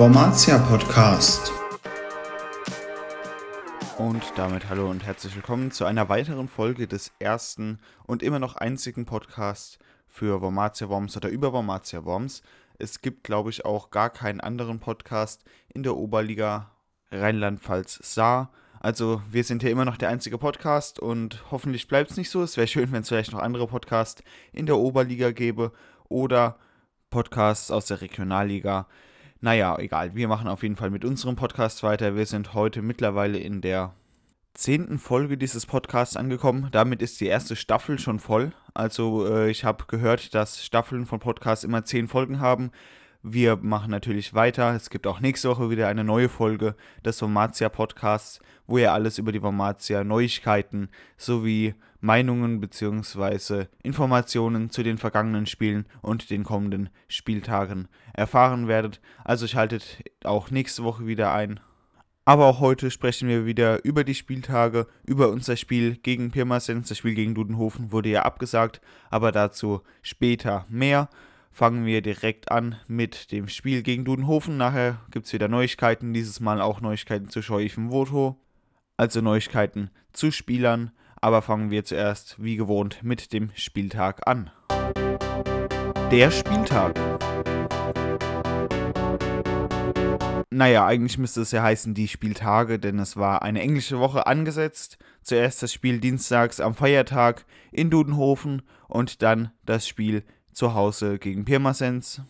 Wormatia Podcast. Und damit hallo und herzlich willkommen zu einer weiteren Folge des ersten und immer noch einzigen Podcasts für Wormatia Worms oder über Wormatia Worms. Es gibt, glaube ich, auch gar keinen anderen Podcast in der Oberliga Rheinland-Pfalz Saar. Also wir sind hier immer noch der einzige Podcast und hoffentlich bleibt es nicht so. Es wäre schön, wenn es vielleicht noch andere Podcasts in der Oberliga gäbe oder Podcasts aus der Regionalliga. Naja, egal. Wir machen auf jeden Fall mit unserem Podcast weiter. Wir sind heute mittlerweile in der zehnten Folge dieses Podcasts angekommen. Damit ist die erste Staffel schon voll. Also äh, ich habe gehört, dass Staffeln von Podcasts immer zehn Folgen haben. Wir machen natürlich weiter. Es gibt auch nächste Woche wieder eine neue Folge des Vomatia Podcasts, wo ihr alles über die Vomatia Neuigkeiten sowie Meinungen bzw. Informationen zu den vergangenen Spielen und den kommenden Spieltagen erfahren werdet. Also schaltet auch nächste Woche wieder ein. Aber auch heute sprechen wir wieder über die Spieltage, über unser Spiel gegen Pirmasens. Das Spiel gegen Dudenhofen wurde ja abgesagt, aber dazu später mehr fangen wir direkt an mit dem Spiel gegen Dudenhofen. Nachher gibt es wieder Neuigkeiten, dieses Mal auch Neuigkeiten zu Scheufen Voto, also Neuigkeiten zu Spielern. Aber fangen wir zuerst, wie gewohnt, mit dem Spieltag an. Der Spieltag. Naja, eigentlich müsste es ja heißen die Spieltage, denn es war eine englische Woche angesetzt. Zuerst das Spiel dienstags am Feiertag in Dudenhofen und dann das Spiel zu Hause gegen Pirmasens.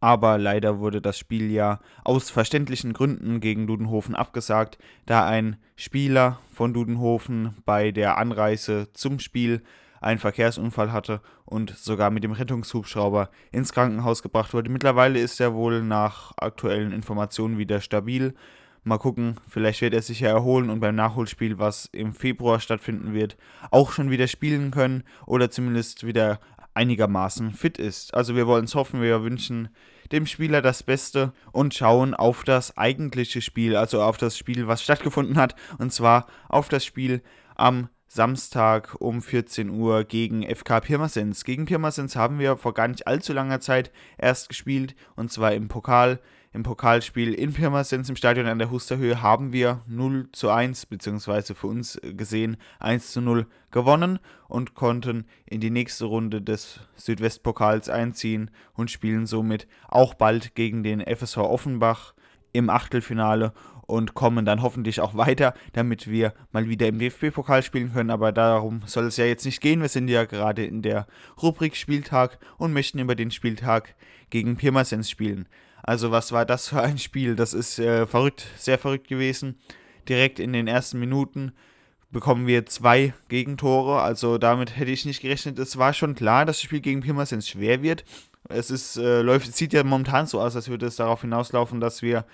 Aber leider wurde das Spiel ja aus verständlichen Gründen gegen Dudenhofen abgesagt, da ein Spieler von Dudenhofen bei der Anreise zum Spiel einen Verkehrsunfall hatte und sogar mit dem Rettungshubschrauber ins Krankenhaus gebracht wurde. Mittlerweile ist er wohl nach aktuellen Informationen wieder stabil. Mal gucken, vielleicht wird er sich ja erholen und beim Nachholspiel, was im Februar stattfinden wird, auch schon wieder spielen können oder zumindest wieder einigermaßen fit ist. Also wir wollen es hoffen, wir wünschen dem Spieler das Beste und schauen auf das eigentliche Spiel, also auf das Spiel, was stattgefunden hat, und zwar auf das Spiel am Samstag um 14 Uhr gegen FK Pirmasens. Gegen Pirmasens haben wir vor gar nicht allzu langer Zeit erst gespielt, und zwar im Pokal im Pokalspiel in Pirmasens im Stadion an der Husterhöhe haben wir 0 zu 1, beziehungsweise für uns gesehen 1 zu 0 gewonnen und konnten in die nächste Runde des Südwestpokals einziehen und spielen somit auch bald gegen den FSV Offenbach im Achtelfinale und kommen dann hoffentlich auch weiter, damit wir mal wieder im DFB-Pokal spielen können. Aber darum soll es ja jetzt nicht gehen. Wir sind ja gerade in der Rubrik Spieltag und möchten über den Spieltag gegen Pirmasens spielen. Also was war das für ein Spiel? Das ist äh, verrückt, sehr verrückt gewesen. Direkt in den ersten Minuten bekommen wir zwei Gegentore. Also damit hätte ich nicht gerechnet. Es war schon klar, dass das Spiel gegen Pirmasens schwer wird. Es ist, äh, läuft, sieht ja momentan so aus, als würde es darauf hinauslaufen, dass wir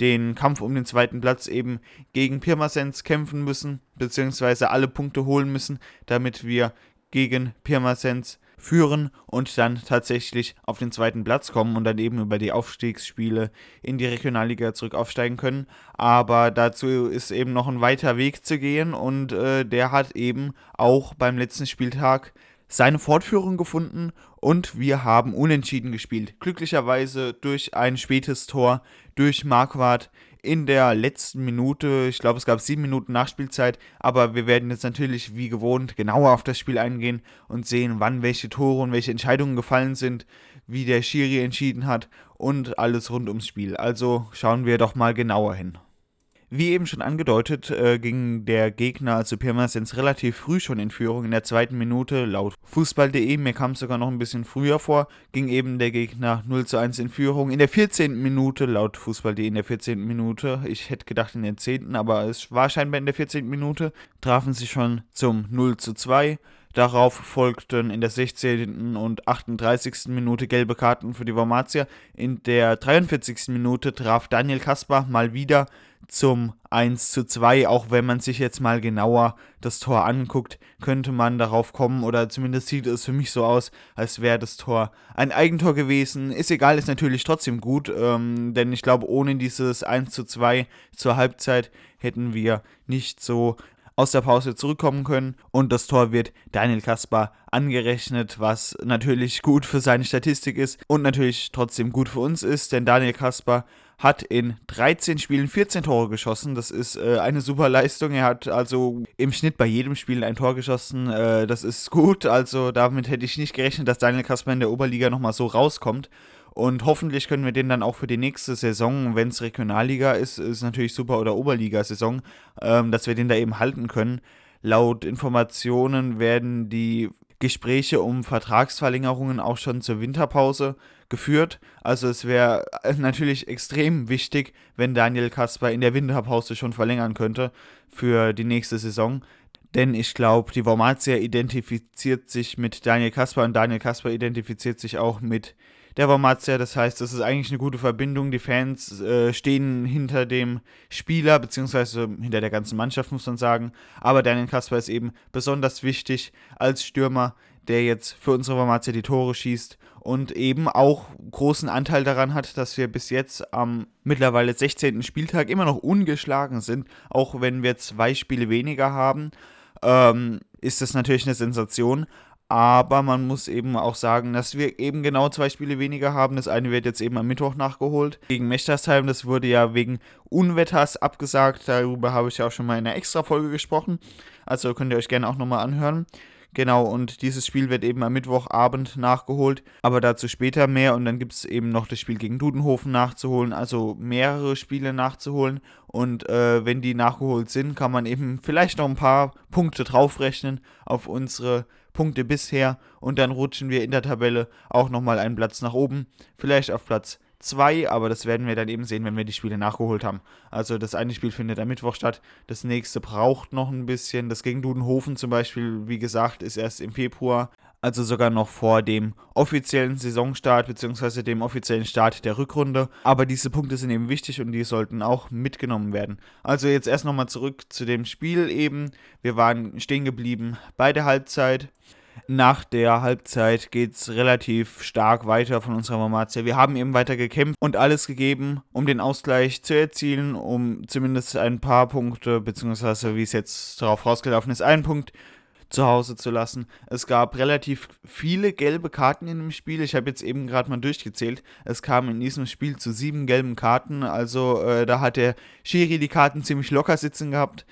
den Kampf um den zweiten Platz eben gegen Pirmasens kämpfen müssen, beziehungsweise alle Punkte holen müssen, damit wir gegen Pirmasens führen und dann tatsächlich auf den zweiten Platz kommen und dann eben über die Aufstiegsspiele in die Regionalliga zurück aufsteigen können. Aber dazu ist eben noch ein weiter Weg zu gehen und äh, der hat eben auch beim letzten Spieltag seine Fortführung gefunden und wir haben unentschieden gespielt. Glücklicherweise durch ein spätes Tor durch Marquardt in der letzten Minute, ich glaube es gab sieben Minuten Nachspielzeit, aber wir werden jetzt natürlich wie gewohnt genauer auf das Spiel eingehen und sehen, wann welche Tore und welche Entscheidungen gefallen sind, wie der Schiri entschieden hat und alles rund ums Spiel. Also schauen wir doch mal genauer hin. Wie eben schon angedeutet, äh, ging der Gegner, also Pirmasens, relativ früh schon in Führung. In der zweiten Minute, laut Fußball.de, mir kam es sogar noch ein bisschen früher vor, ging eben der Gegner 0 zu 1 in Führung. In der 14. Minute, laut Fußball.de, in der 14. Minute, ich hätte gedacht in der 10., aber es war scheinbar in der 14. Minute, trafen sie schon zum 0 zu 2. Darauf folgten in der 16. und 38. Minute gelbe Karten für die Wormatia. In der 43. Minute traf Daniel Kaspar mal wieder zum 1 zu 2. Auch wenn man sich jetzt mal genauer das Tor anguckt, könnte man darauf kommen, oder zumindest sieht es für mich so aus, als wäre das Tor ein Eigentor gewesen. Ist egal, ist natürlich trotzdem gut, ähm, denn ich glaube, ohne dieses 1 zu 2 zur Halbzeit hätten wir nicht so aus der Pause zurückkommen können und das Tor wird Daniel Kaspar angerechnet, was natürlich gut für seine Statistik ist und natürlich trotzdem gut für uns ist, denn Daniel Kaspar hat in 13 Spielen 14 Tore geschossen. Das ist äh, eine super Leistung. Er hat also im Schnitt bei jedem Spiel ein Tor geschossen. Äh, das ist gut. Also damit hätte ich nicht gerechnet, dass Daniel Kasper in der Oberliga nochmal so rauskommt. Und hoffentlich können wir den dann auch für die nächste Saison, wenn es Regionalliga ist, ist natürlich super, oder Oberliga-Saison, ähm, dass wir den da eben halten können. Laut Informationen werden die Gespräche um Vertragsverlängerungen auch schon zur Winterpause geführt. Also es wäre natürlich extrem wichtig, wenn Daniel Kasper in der Winterpause schon verlängern könnte für die nächste Saison. Denn ich glaube, die Wormatia identifiziert sich mit Daniel Kasper und Daniel Kasper identifiziert sich auch mit der Wormatia. Das heißt, das ist eigentlich eine gute Verbindung. Die Fans äh, stehen hinter dem Spieler, beziehungsweise hinter der ganzen Mannschaft, muss man sagen. Aber Daniel Kasper ist eben besonders wichtig als Stürmer, der jetzt für unsere Wormatia die Tore schießt und eben auch großen Anteil daran hat, dass wir bis jetzt am mittlerweile 16. Spieltag immer noch ungeschlagen sind, auch wenn wir zwei Spiele weniger haben. Ähm, ist das natürlich eine Sensation, aber man muss eben auch sagen, dass wir eben genau zwei Spiele weniger haben. Das eine wird jetzt eben am Mittwoch nachgeholt gegen Mechtersheim. Das wurde ja wegen Unwetters abgesagt. Darüber habe ich ja auch schon mal in einer Extra-Folge gesprochen. Also könnt ihr euch gerne auch nochmal anhören. Genau, und dieses Spiel wird eben am Mittwochabend nachgeholt, aber dazu später mehr. Und dann gibt es eben noch das Spiel gegen Dudenhofen nachzuholen, also mehrere Spiele nachzuholen. Und äh, wenn die nachgeholt sind, kann man eben vielleicht noch ein paar Punkte draufrechnen auf unsere Punkte bisher. Und dann rutschen wir in der Tabelle auch nochmal einen Platz nach oben, vielleicht auf Platz 2, aber das werden wir dann eben sehen, wenn wir die Spiele nachgeholt haben. Also das eine Spiel findet am Mittwoch statt, das nächste braucht noch ein bisschen. Das gegen Dudenhofen zum Beispiel, wie gesagt, ist erst im Februar, also sogar noch vor dem offiziellen Saisonstart bzw. dem offiziellen Start der Rückrunde. Aber diese Punkte sind eben wichtig und die sollten auch mitgenommen werden. Also jetzt erst nochmal zurück zu dem Spiel eben. Wir waren stehen geblieben bei der Halbzeit. Nach der Halbzeit geht es relativ stark weiter von unserer Mamazia. Wir haben eben weiter gekämpft und alles gegeben, um den Ausgleich zu erzielen, um zumindest ein paar Punkte, beziehungsweise wie es jetzt darauf rausgelaufen ist, einen Punkt zu Hause zu lassen. Es gab relativ viele gelbe Karten in dem Spiel. Ich habe jetzt eben gerade mal durchgezählt. Es kam in diesem Spiel zu sieben gelben Karten. Also äh, da hat der Schiri die Karten ziemlich locker sitzen gehabt.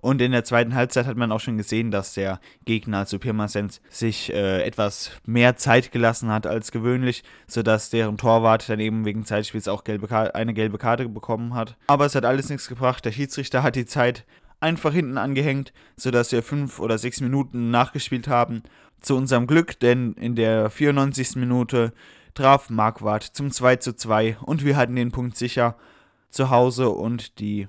Und in der zweiten Halbzeit hat man auch schon gesehen, dass der Gegner, also Pirmasens, sich äh, etwas mehr Zeit gelassen hat als gewöhnlich, sodass deren Torwart dann eben wegen Zeitspiels auch gelbe eine gelbe Karte bekommen hat. Aber es hat alles nichts gebracht. Der Schiedsrichter hat die Zeit einfach hinten angehängt, sodass wir fünf oder sechs Minuten nachgespielt haben. Zu unserem Glück, denn in der 94. Minute traf Marquardt zum 2 zu 2 und wir hatten den Punkt sicher zu Hause und die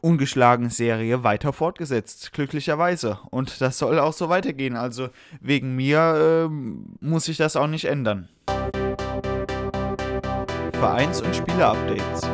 ungeschlagen Serie weiter fortgesetzt, glücklicherweise. Und das soll auch so weitergehen. Also wegen mir äh, muss sich das auch nicht ändern. Vereins- und Spieler-Updates.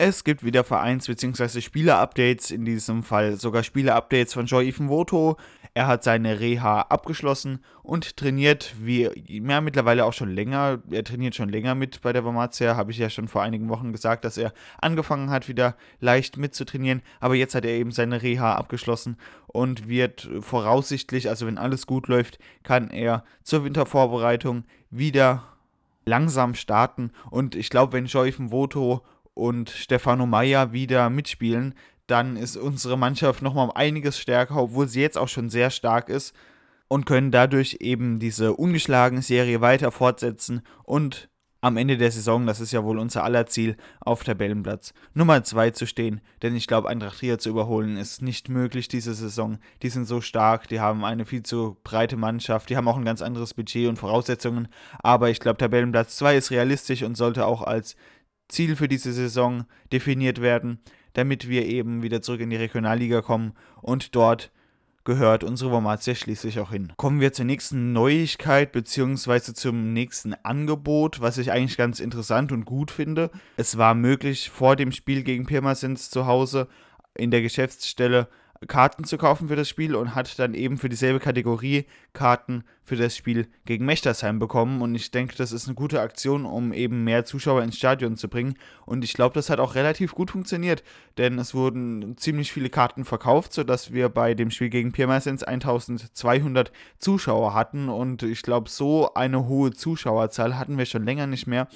Es gibt wieder Vereins- bzw. Spieler-Updates, in diesem Fall sogar Spieler-Updates von Joy Even Voto. Er hat seine Reha abgeschlossen und trainiert wie ja, mittlerweile auch schon länger. Er trainiert schon länger mit bei der Vamatia. Habe ich ja schon vor einigen Wochen gesagt, dass er angefangen hat, wieder leicht mitzutrainieren. Aber jetzt hat er eben seine Reha abgeschlossen und wird voraussichtlich, also wenn alles gut läuft, kann er zur Wintervorbereitung wieder langsam starten. Und ich glaube, wenn Joyfen Voto und Stefano Meyer wieder mitspielen, dann ist unsere Mannschaft nochmal um einiges stärker, obwohl sie jetzt auch schon sehr stark ist und können dadurch eben diese ungeschlagene Serie weiter fortsetzen und am Ende der Saison, das ist ja wohl unser aller Ziel, auf Tabellenplatz Nummer 2 zu stehen. Denn ich glaube, Eintracht Trier zu überholen ist nicht möglich diese Saison. Die sind so stark, die haben eine viel zu breite Mannschaft, die haben auch ein ganz anderes Budget und Voraussetzungen. Aber ich glaube, Tabellenplatz 2 ist realistisch und sollte auch als Ziel für diese Saison definiert werden, damit wir eben wieder zurück in die Regionalliga kommen und dort gehört unsere Wormatia schließlich auch hin. Kommen wir zur nächsten Neuigkeit bzw. zum nächsten Angebot, was ich eigentlich ganz interessant und gut finde. Es war möglich, vor dem Spiel gegen Pirmasens zu Hause in der Geschäftsstelle Karten zu kaufen für das Spiel und hat dann eben für dieselbe Kategorie Karten für das Spiel gegen Mechtersheim bekommen. Und ich denke, das ist eine gute Aktion, um eben mehr Zuschauer ins Stadion zu bringen. Und ich glaube, das hat auch relativ gut funktioniert, denn es wurden ziemlich viele Karten verkauft, sodass wir bei dem Spiel gegen Pirmasens 1200 Zuschauer hatten. Und ich glaube, so eine hohe Zuschauerzahl hatten wir schon länger nicht mehr.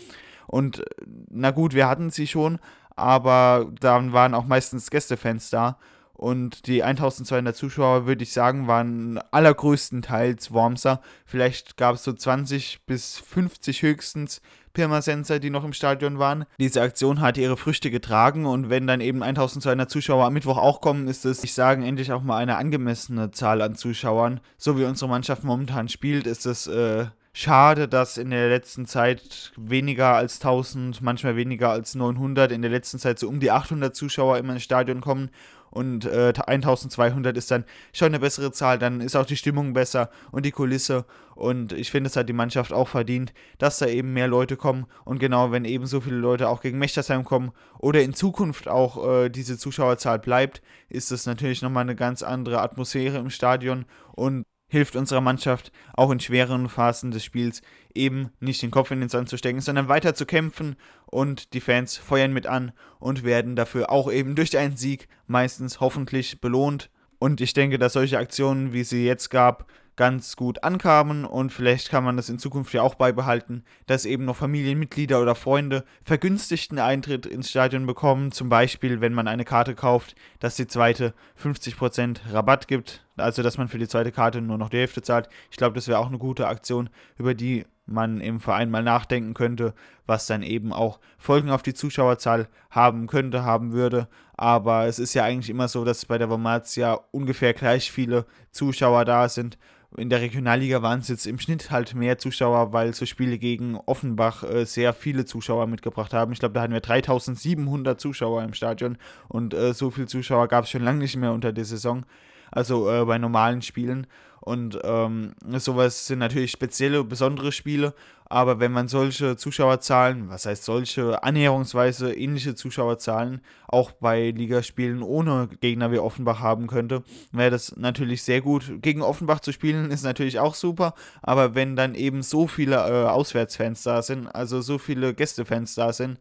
Und äh, na gut, wir hatten sie schon, aber dann waren auch meistens Gästefans da. Und die 1200 Zuschauer, würde ich sagen, waren allergrößtenteils Wormser. Vielleicht gab es so 20 bis 50 höchstens Pirmasenser, die noch im Stadion waren. Diese Aktion hat ihre Früchte getragen und wenn dann eben 1200 Zuschauer am Mittwoch auch kommen, ist es, ich sage, endlich auch mal eine angemessene Zahl an Zuschauern. So wie unsere Mannschaft momentan spielt, ist es äh, schade, dass in der letzten Zeit weniger als 1000, manchmal weniger als 900, in der letzten Zeit so um die 800 Zuschauer immer ins Stadion kommen und äh, 1200 ist dann schon eine bessere Zahl, dann ist auch die Stimmung besser und die Kulisse. Und ich finde, es hat die Mannschaft auch verdient, dass da eben mehr Leute kommen. Und genau, wenn eben so viele Leute auch gegen Mechtersheim kommen oder in Zukunft auch äh, diese Zuschauerzahl bleibt, ist das natürlich nochmal eine ganz andere Atmosphäre im Stadion. Und hilft unserer Mannschaft auch in schweren Phasen des Spiels eben nicht den Kopf in den Sand zu stecken, sondern weiter zu kämpfen und die Fans feuern mit an und werden dafür auch eben durch einen Sieg meistens hoffentlich belohnt. Und ich denke, dass solche Aktionen, wie sie jetzt gab, ganz gut ankamen und vielleicht kann man das in Zukunft ja auch beibehalten, dass eben noch Familienmitglieder oder Freunde vergünstigten Eintritt ins Stadion bekommen, zum Beispiel wenn man eine Karte kauft, dass die zweite 50% Rabatt gibt, also dass man für die zweite Karte nur noch die Hälfte zahlt. Ich glaube, das wäre auch eine gute Aktion, über die man im Verein mal nachdenken könnte, was dann eben auch Folgen auf die Zuschauerzahl haben könnte, haben würde. Aber es ist ja eigentlich immer so, dass bei der Wormatia ungefähr gleich viele Zuschauer da sind in der Regionalliga waren es jetzt im Schnitt halt mehr Zuschauer, weil so Spiele gegen Offenbach äh, sehr viele Zuschauer mitgebracht haben. Ich glaube, da hatten wir 3700 Zuschauer im Stadion und äh, so viele Zuschauer gab es schon lange nicht mehr unter der Saison. Also äh, bei normalen Spielen. Und ähm, sowas sind natürlich spezielle, besondere Spiele. Aber wenn man solche Zuschauerzahlen, was heißt solche, annäherungsweise ähnliche Zuschauerzahlen auch bei Ligaspielen ohne Gegner wie Offenbach haben könnte, wäre das natürlich sehr gut. Gegen Offenbach zu spielen ist natürlich auch super. Aber wenn dann eben so viele äh, Auswärtsfans da sind, also so viele Gästefans da sind,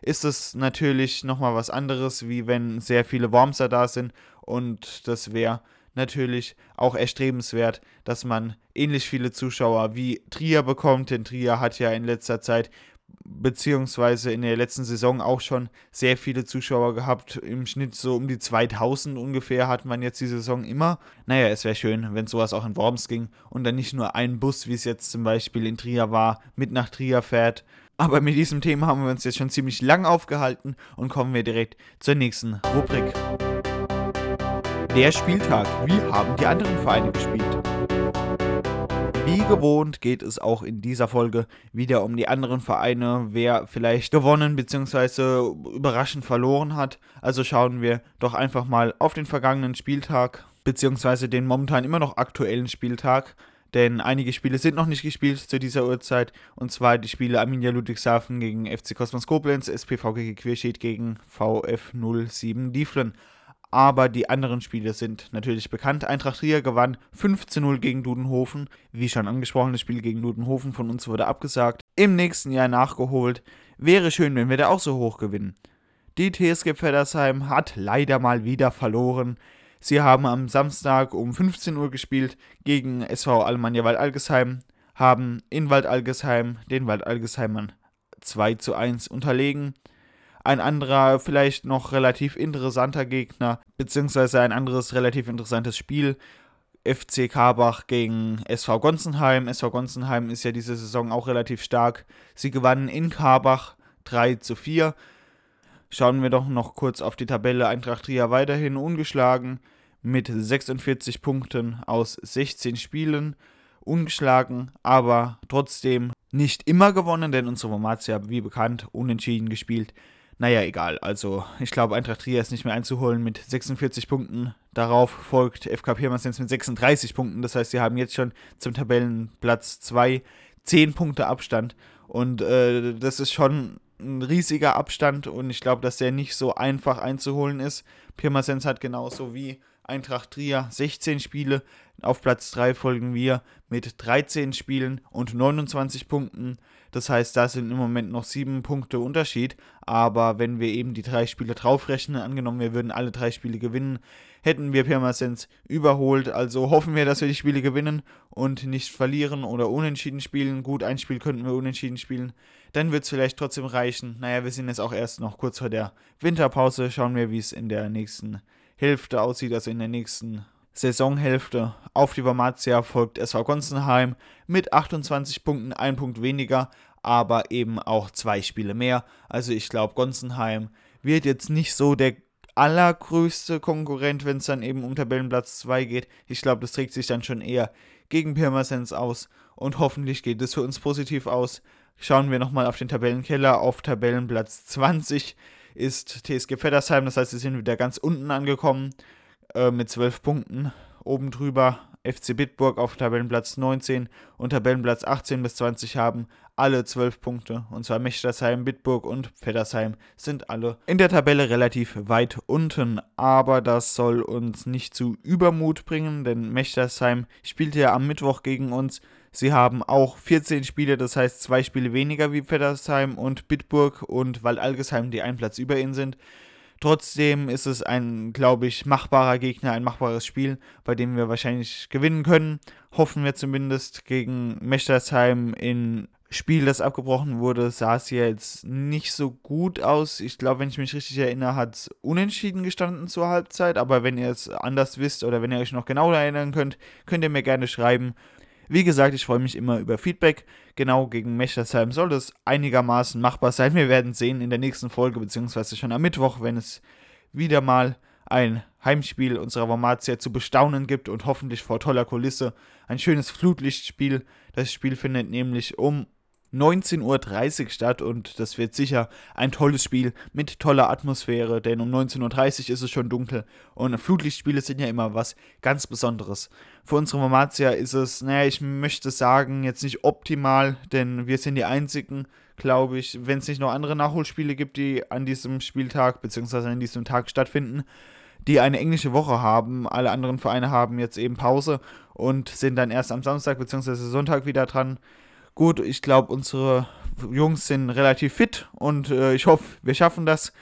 ist es natürlich nochmal was anderes, wie wenn sehr viele Wormser da sind. Und das wäre natürlich auch erstrebenswert, dass man ähnlich viele Zuschauer wie Trier bekommt, denn Trier hat ja in letzter Zeit beziehungsweise in der letzten Saison auch schon sehr viele Zuschauer gehabt. Im Schnitt so um die 2000 ungefähr hat man jetzt die Saison immer. Naja, es wäre schön, wenn sowas auch in Worms ging und dann nicht nur ein Bus, wie es jetzt zum Beispiel in Trier war, mit nach Trier fährt. Aber mit diesem Thema haben wir uns jetzt schon ziemlich lang aufgehalten und kommen wir direkt zur nächsten Rubrik. Der Spieltag. Wie haben die anderen Vereine gespielt? Wie gewohnt geht es auch in dieser Folge wieder um die anderen Vereine, wer vielleicht gewonnen bzw. überraschend verloren hat. Also schauen wir doch einfach mal auf den vergangenen Spieltag bzw. den momentan immer noch aktuellen Spieltag. Denn einige Spiele sind noch nicht gespielt zu dieser Uhrzeit. Und zwar die Spiele Arminia Ludwigshafen gegen FC Kosmos Koblenz, SPV gegen Querschied gegen VF 07 Dieflen aber die anderen Spiele sind natürlich bekannt. Eintracht Trier gewann 15-0 gegen Dudenhofen. Wie schon angesprochen, das Spiel gegen Dudenhofen von uns wurde abgesagt. Im nächsten Jahr nachgeholt. Wäre schön, wenn wir da auch so hoch gewinnen. Die TSG Pfeddersheim hat leider mal wieder verloren. Sie haben am Samstag um 15 Uhr gespielt gegen SV Alemannia Wald Algesheim, haben in Wald Algesheim den Wald Algesheimern 2 zu 1 unterlegen. Ein anderer, vielleicht noch relativ interessanter Gegner, beziehungsweise ein anderes relativ interessantes Spiel. FC Karbach gegen SV Gonsenheim. SV Gonsenheim ist ja diese Saison auch relativ stark. Sie gewannen in Karbach 3 zu 4. Schauen wir doch noch kurz auf die Tabelle. Eintracht Trier weiterhin ungeschlagen mit 46 Punkten aus 16 Spielen. Ungeschlagen, aber trotzdem nicht immer gewonnen, denn unsere Formatia, wie bekannt, unentschieden gespielt. Naja, egal. Also, ich glaube, Eintracht Trier ist nicht mehr einzuholen mit 46 Punkten. Darauf folgt FK Pirmasens mit 36 Punkten. Das heißt, sie haben jetzt schon zum Tabellenplatz 2 10 Punkte Abstand. Und äh, das ist schon ein riesiger Abstand und ich glaube, dass der nicht so einfach einzuholen ist. Pirmasens hat genauso wie Eintracht Trier 16 Spiele. Auf Platz 3 folgen wir mit 13 Spielen und 29 Punkten. Das heißt, da sind im Moment noch 7 Punkte Unterschied. Aber wenn wir eben die drei Spiele draufrechnen, angenommen wir würden alle drei Spiele gewinnen, hätten wir Pirmasens überholt. Also hoffen wir, dass wir die Spiele gewinnen und nicht verlieren oder unentschieden spielen. Gut, ein Spiel könnten wir unentschieden spielen. Dann wird es vielleicht trotzdem reichen. Naja, wir sind jetzt auch erst noch kurz vor der Winterpause. Schauen wir, wie es in der nächsten Hälfte aussieht, also in der nächsten Saisonhälfte. Auf die Wormatia folgt SV Gonsenheim mit 28 Punkten, ein Punkt weniger, aber eben auch zwei Spiele mehr. Also ich glaube, Gonsenheim wird jetzt nicht so der allergrößte Konkurrent, wenn es dann eben um Tabellenplatz 2 geht. Ich glaube, das trägt sich dann schon eher gegen Pirmasens aus und hoffentlich geht es für uns positiv aus. Schauen wir nochmal auf den Tabellenkeller. Auf Tabellenplatz 20 ist TSG Feddersheim, das heißt, sie sind wieder ganz unten angekommen äh, mit 12 Punkten. Oben drüber FC Bitburg auf Tabellenplatz 19 und Tabellenplatz 18 bis 20 haben alle 12 Punkte. Und zwar Mechtersheim, Bitburg und Feddersheim sind alle in der Tabelle relativ weit unten. Aber das soll uns nicht zu Übermut bringen, denn Mechtersheim spielt ja am Mittwoch gegen uns. Sie haben auch 14 Spiele, das heißt zwei Spiele weniger wie Feddersheim und Bitburg und weil Algesheim die einen Platz über ihnen sind. Trotzdem ist es ein, glaube ich, machbarer Gegner, ein machbares Spiel, bei dem wir wahrscheinlich gewinnen können. Hoffen wir zumindest gegen Mechtersheim in Spiel, das abgebrochen wurde, sah es jetzt nicht so gut aus. Ich glaube, wenn ich mich richtig erinnere, hat es unentschieden gestanden zur Halbzeit. Aber wenn ihr es anders wisst oder wenn ihr euch noch genauer erinnern könnt, könnt ihr mir gerne schreiben. Wie gesagt, ich freue mich immer über Feedback. Genau gegen Mechtersheim soll das einigermaßen machbar sein. Wir werden sehen in der nächsten Folge, beziehungsweise schon am Mittwoch, wenn es wieder mal ein Heimspiel unserer Wormatia zu bestaunen gibt und hoffentlich vor toller Kulisse ein schönes Flutlichtspiel. Das Spiel findet nämlich um 19.30 Uhr statt und das wird sicher ein tolles Spiel mit toller Atmosphäre, denn um 19.30 Uhr ist es schon dunkel und Flutlichtspiele sind ja immer was ganz Besonderes. Für unsere Mamatia ist es, naja, ich möchte sagen, jetzt nicht optimal, denn wir sind die einzigen, glaube ich, wenn es nicht noch andere Nachholspiele gibt, die an diesem Spieltag bzw. an diesem Tag stattfinden, die eine englische Woche haben. Alle anderen Vereine haben jetzt eben Pause und sind dann erst am Samstag bzw. Sonntag wieder dran. Gut, ich glaube, unsere Jungs sind relativ fit und äh, ich hoffe, wir schaffen das.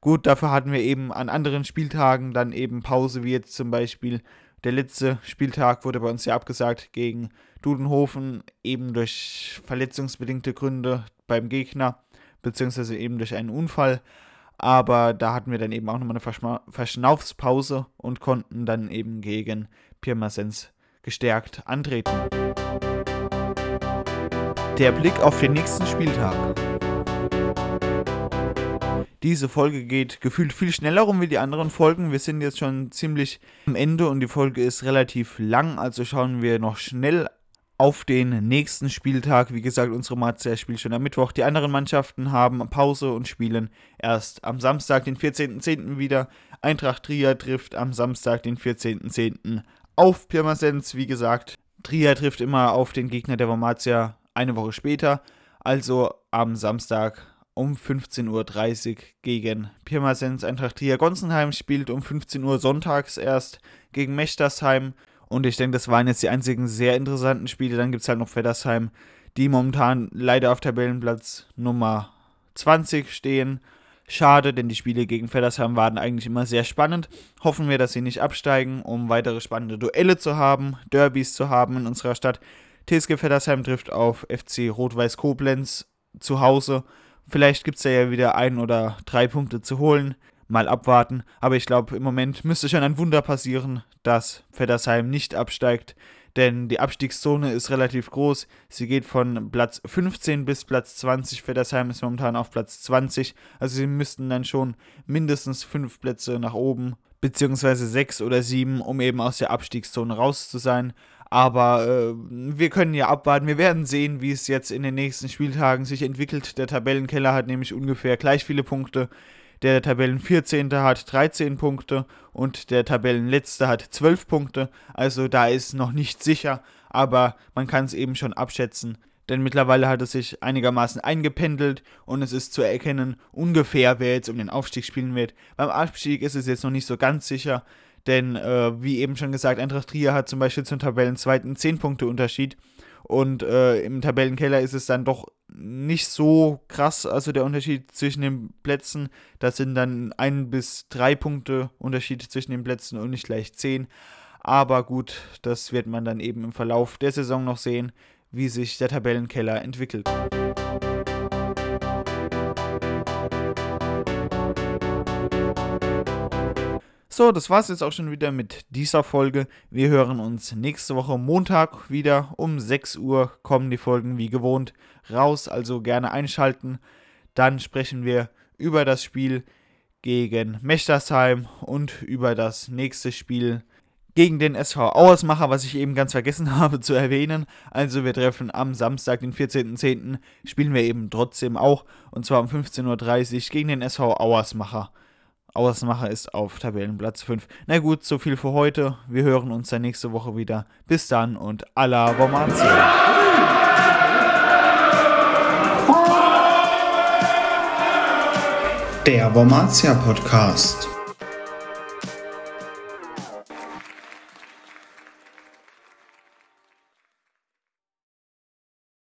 Gut, dafür hatten wir eben an anderen Spieltagen dann eben Pause, wie jetzt zum Beispiel der letzte Spieltag wurde bei uns ja abgesagt gegen Dudenhofen, eben durch verletzungsbedingte Gründe beim Gegner, beziehungsweise eben durch einen Unfall. Aber da hatten wir dann eben auch nochmal eine Verschnaufspause und konnten dann eben gegen Pirmasens gestärkt antreten. Der Blick auf den nächsten Spieltag. Diese Folge geht gefühlt viel schneller rum wie die anderen Folgen. Wir sind jetzt schon ziemlich am Ende und die Folge ist relativ lang, also schauen wir noch schnell auf den nächsten Spieltag. Wie gesagt, unsere Mazda spielt schon am Mittwoch. Die anderen Mannschaften haben Pause und spielen erst am Samstag, den 14.10. wieder. Eintracht Trier trifft am Samstag, den 14.10. auf Pirmasens. Wie gesagt, Trier trifft immer auf den Gegner der Wormatia eine Woche später, also am Samstag um 15.30 Uhr gegen Pirmasens. Eintracht Trier Gonsenheim spielt um 15 Uhr sonntags erst gegen Mechtersheim. Und ich denke, das waren jetzt die einzigen sehr interessanten Spiele. Dann gibt es halt noch Feddersheim, die momentan leider auf Tabellenplatz Nummer 20 stehen. Schade, denn die Spiele gegen Feddersheim waren eigentlich immer sehr spannend. Hoffen wir, dass sie nicht absteigen, um weitere spannende Duelle zu haben, Derbys zu haben in unserer Stadt. TSG Feddersheim trifft auf FC Rot-Weiß Koblenz zu Hause. Vielleicht gibt es da ja wieder ein oder drei Punkte zu holen. Mal abwarten. Aber ich glaube, im Moment müsste schon ein Wunder passieren, dass Feddersheim nicht absteigt. Denn die Abstiegszone ist relativ groß. Sie geht von Platz 15 bis Platz 20. Feddersheim ist momentan auf Platz 20. Also sie müssten dann schon mindestens fünf Plätze nach oben, beziehungsweise sechs oder sieben, um eben aus der Abstiegszone raus zu sein. Aber äh, wir können ja abwarten. Wir werden sehen, wie es jetzt in den nächsten Spieltagen sich entwickelt. Der Tabellenkeller hat nämlich ungefähr gleich viele Punkte. Der Tabellen 14. hat 13 Punkte und der Tabellenletzte hat 12 Punkte. Also da ist noch nicht sicher, aber man kann es eben schon abschätzen. Denn mittlerweile hat es sich einigermaßen eingependelt und es ist zu erkennen ungefähr, wer jetzt um den Aufstieg spielen wird. Beim Abstieg ist es jetzt noch nicht so ganz sicher Denn äh, wie eben schon gesagt, Eintracht Trier hat zum Beispiel zum Tabellenzweiten 10 Punkte Unterschied. Und äh, im Tabellenkeller ist es dann doch nicht so krass, also der Unterschied zwischen den Plätzen. Das sind dann ein bis drei Punkte Unterschied zwischen den Plätzen und nicht gleich zehn. Aber gut, das wird man dann eben im Verlauf der Saison noch sehen, wie sich der Tabellenkeller entwickelt. So, das war's jetzt auch schon wieder mit dieser Folge. Wir hören uns nächste Woche Montag wieder. Um 6 Uhr kommen die Folgen wie gewohnt raus, also gerne einschalten. Dann sprechen wir über das Spiel gegen Mechtersheim und über das nächste Spiel gegen den SV Auersmacher, was ich eben ganz vergessen habe zu erwähnen. Also wir treffen am Samstag, den 14.10., spielen wir eben trotzdem auch, und zwar um 15.30 Uhr gegen den SV Auersmacher. Auersmacher ist auf Tabellenplatz 5. Na gut, so viel für heute. Wir hören uns dann nächste Woche wieder. Bis dann und à la Romanze. Der Wormatia Podcast.